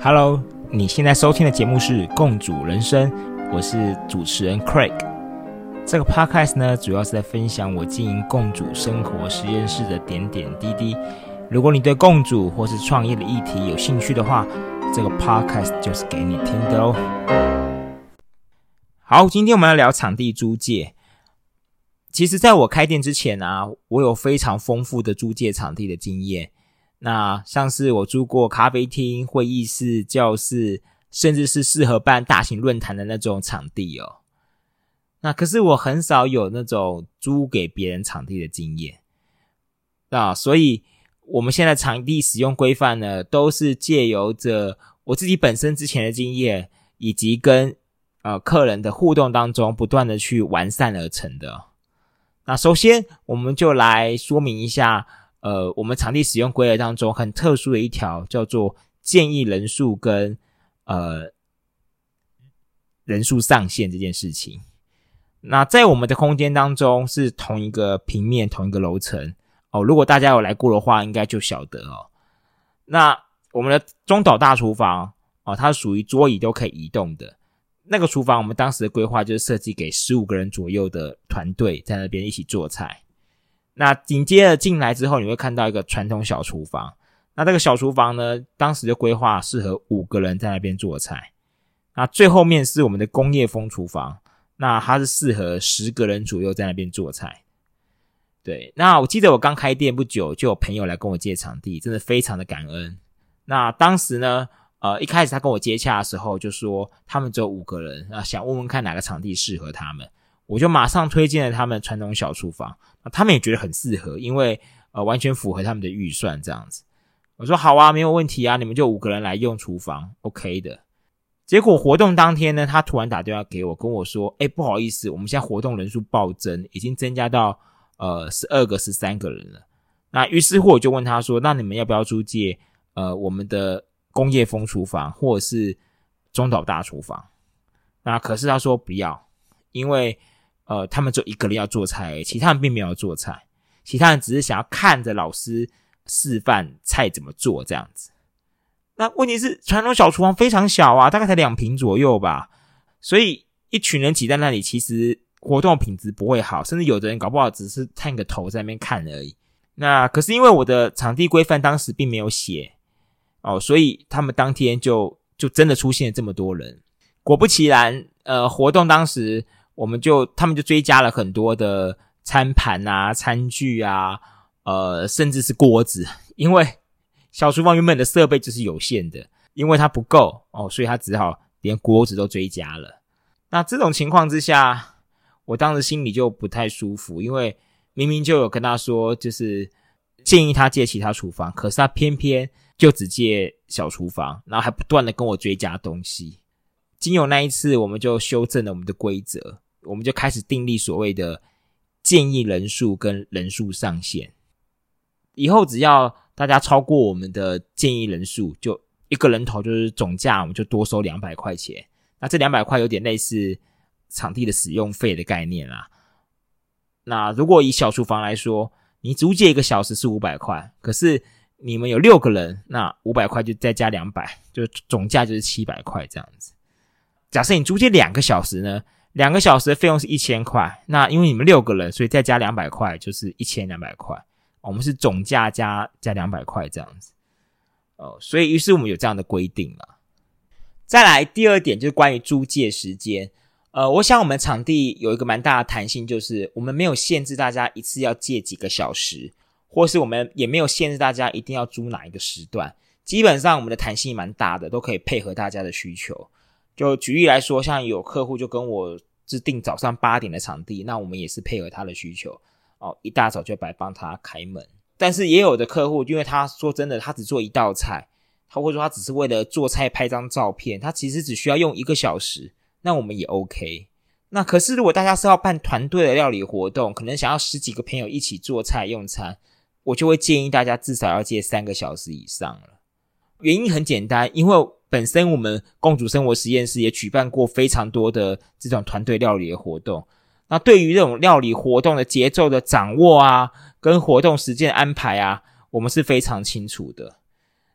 Hello，你现在收听的节目是《共主人生》，我是主持人 Craig。这个 Podcast 呢，主要是在分享我经营共主生活实验室的点点滴滴。如果你对共主或是创业的议题有兴趣的话，这个 Podcast 就是给你听的哦。好，今天我们来聊场地租借。其实，在我开店之前啊，我有非常丰富的租借场地的经验。那像是我租过咖啡厅、会议室、教室，甚至是适合办大型论坛的那种场地哦。那可是我很少有那种租给别人场地的经验啊，所以我们现在场地使用规范呢，都是借由着我自己本身之前的经验，以及跟呃客人的互动当中，不断的去完善而成的。那首先，我们就来说明一下。呃，我们场地使用规则当中很特殊的一条叫做建议人数跟呃人数上限这件事情。那在我们的空间当中是同一个平面、同一个楼层哦。如果大家有来过的话，应该就晓得哦。那我们的中岛大厨房哦，它属于桌椅都可以移动的那个厨房。我们当时的规划就是设计给十五个人左右的团队在那边一起做菜。那紧接着进来之后，你会看到一个传统小厨房。那这个小厨房呢，当时就规划适合五个人在那边做菜。那最后面是我们的工业风厨房，那它是适合十个人左右在那边做菜。对，那我记得我刚开店不久，就有朋友来跟我借场地，真的非常的感恩。那当时呢，呃，一开始他跟我接洽的时候，就说他们只有五个人，啊，想问问看哪个场地适合他们。我就马上推荐了他们传统小厨房，他们也觉得很适合，因为呃完全符合他们的预算这样子。我说好啊，没有问题啊，你们就五个人来用厨房，OK 的。结果活动当天呢，他突然打电话给我，跟我说：“哎，不好意思，我们现在活动人数暴增，已经增加到呃十二个、十三个人了。”那于是乎我就问他说：“那你们要不要租借呃我们的工业风厨房或者是中岛大厨房？”那可是他说不要，因为。呃，他们就一个人要做菜，其他人并没有做菜，其他人只是想要看着老师示范菜怎么做这样子。那问题是，传统小厨房非常小啊，大概才两平左右吧，所以一群人挤在那里，其实活动品质不会好，甚至有的人搞不好只是探个头在那边看而已。那可是因为我的场地规范当时并没有写哦，所以他们当天就就真的出现了这么多人。果不其然，呃，活动当时。我们就他们就追加了很多的餐盘啊、餐具啊，呃，甚至是锅子，因为小厨房原本的设备就是有限的，因为它不够哦，所以他只好连锅子都追加了。那这种情况之下，我当时心里就不太舒服，因为明明就有跟他说，就是建议他借其他厨房，可是他偏偏就只借小厨房，然后还不断的跟我追加东西。经有那一次，我们就修正了我们的规则。我们就开始订立所谓的建议人数跟人数上限。以后只要大家超过我们的建议人数，就一个人头就是总价，我们就多收两百块钱。那这两百块有点类似场地的使用费的概念啦。那如果以小厨房来说，你租借一个小时是五百块，可是你们有六个人，那五百块就再加两百，就总价就是七百块这样子。假设你租借两个小时呢？两个小时的费用是一千块，那因为你们六个人，所以再加两百块，就是一千两百块。我们是总价加加两百块这样子，哦，所以于是我们有这样的规定了。再来第二点就是关于租借时间，呃，我想我们场地有一个蛮大的弹性，就是我们没有限制大家一次要借几个小时，或是我们也没有限制大家一定要租哪一个时段，基本上我们的弹性蛮大的，都可以配合大家的需求。就举例来说，像有客户就跟我制定早上八点的场地，那我们也是配合他的需求哦，一大早就来帮他开门。但是也有的客户，因为他说真的，他只做一道菜，他或者说他只是为了做菜拍张照片，他其实只需要用一个小时，那我们也 OK。那可是如果大家是要办团队的料理活动，可能想要十几个朋友一起做菜用餐，我就会建议大家至少要借三个小时以上了。原因很简单，因为。本身我们共主生活实验室也举办过非常多的这种团队料理的活动。那对于这种料理活动的节奏的掌握啊，跟活动时间安排啊，我们是非常清楚的。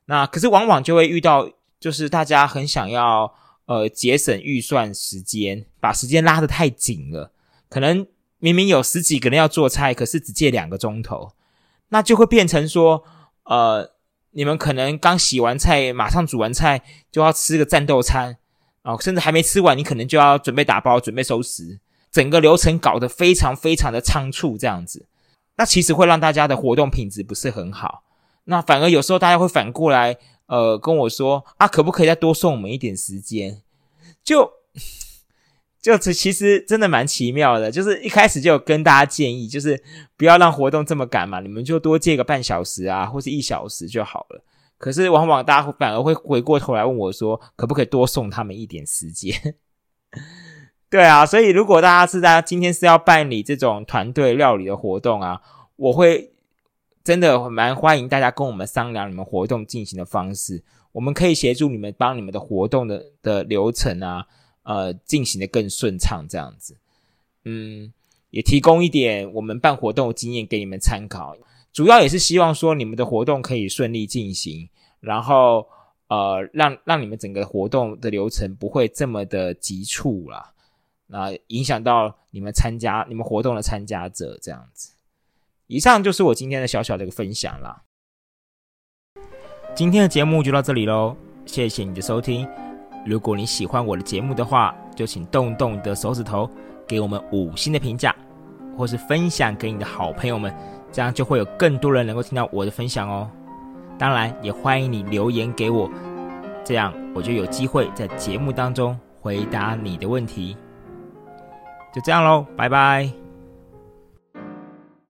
那可是往往就会遇到，就是大家很想要呃节省预算时间，把时间拉得太紧了，可能明明有十几个人要做菜，可是只借两个钟头，那就会变成说，呃，你们可能刚洗完菜，马上煮完菜就要吃个战斗餐，哦，甚至还没吃完，你可能就要准备打包、准备收拾，整个流程搞得非常非常的仓促，这样子，那其实会让大家的活动品质不是很好。那反而有时候大家会反过来，呃，跟我说啊，可不可以再多送我们一点时间？就就其实真的蛮奇妙的，就是一开始就有跟大家建议，就是不要让活动这么赶嘛，你们就多借个半小时啊，或是一小时就好了。可是往往大家反而会回过头来问我说，可不可以多送他们一点时间？对啊，所以如果大家是在今天是要办理这种团队料理的活动啊，我会。真的蛮欢迎大家跟我们商量你们活动进行的方式，我们可以协助你们帮你们的活动的的流程啊，呃，进行的更顺畅这样子。嗯，也提供一点我们办活动的经验给你们参考，主要也是希望说你们的活动可以顺利进行，然后呃，让让你们整个活动的流程不会这么的急促啦，那影响到你们参加你们活动的参加者这样子。以上就是我今天的小小的一个分享啦。今天的节目就到这里喽，谢谢你的收听。如果你喜欢我的节目的话，就请动动你的手指头，给我们五星的评价，或是分享给你的好朋友们，这样就会有更多人能够听到我的分享哦。当然，也欢迎你留言给我，这样我就有机会在节目当中回答你的问题。就这样喽，拜拜。